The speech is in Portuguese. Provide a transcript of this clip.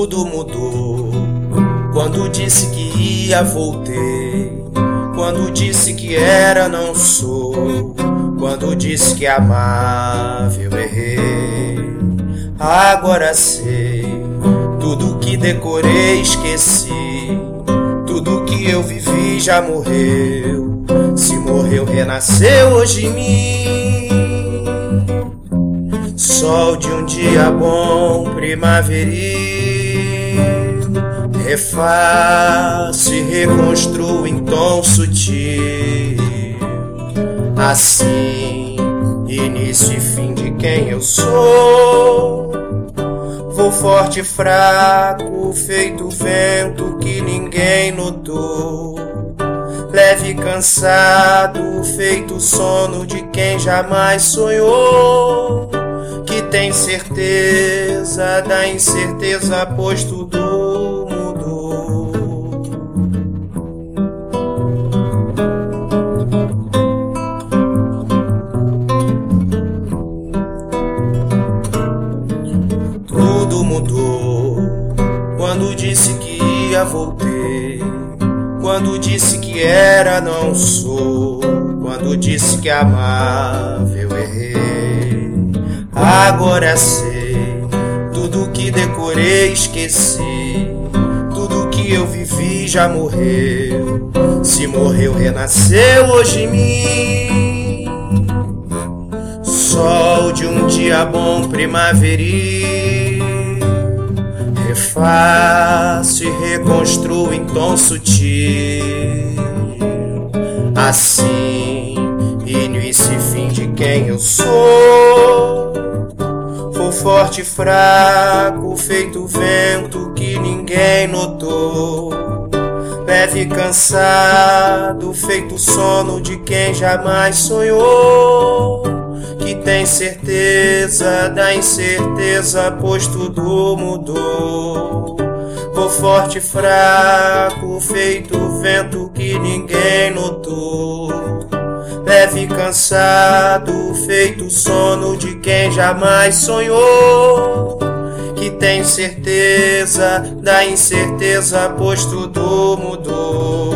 Tudo mudou quando disse que ia, voltei. Quando disse que era, não sou. Quando disse que amava, eu errei. Agora sei tudo que decorei, esqueci. Tudo que eu vivi já morreu. Se morreu, renasceu hoje em mim. Sol de um dia bom, primaveril. Refaço e reconstruo em tom sutil. Assim, início e fim de quem eu sou. Vou forte e fraco, feito vento que ninguém notou. Leve e cansado, feito sono de quem jamais sonhou. Que tem certeza da incerteza, pois tudo Quando disse que ia, voltei. Quando disse que era, não sou. Quando disse que amava, eu errei. Agora sei. Tudo que decorei, esqueci. Tudo que eu vivi já morreu. Se morreu, renasceu hoje em mim. Sol de um dia bom primaveril Refaço e reconstruo em tom sutil. Assim, início e fim de quem eu sou. Vou forte e fraco, feito vento que ninguém notou. Leve e cansado, feito sono de quem jamais sonhou que tem certeza da incerteza, pois tudo mudou. Vou forte e fraco, feito vento que ninguém notou. Leve e cansado, feito sono de quem jamais sonhou. Que tem certeza da incerteza, pois tudo mudou.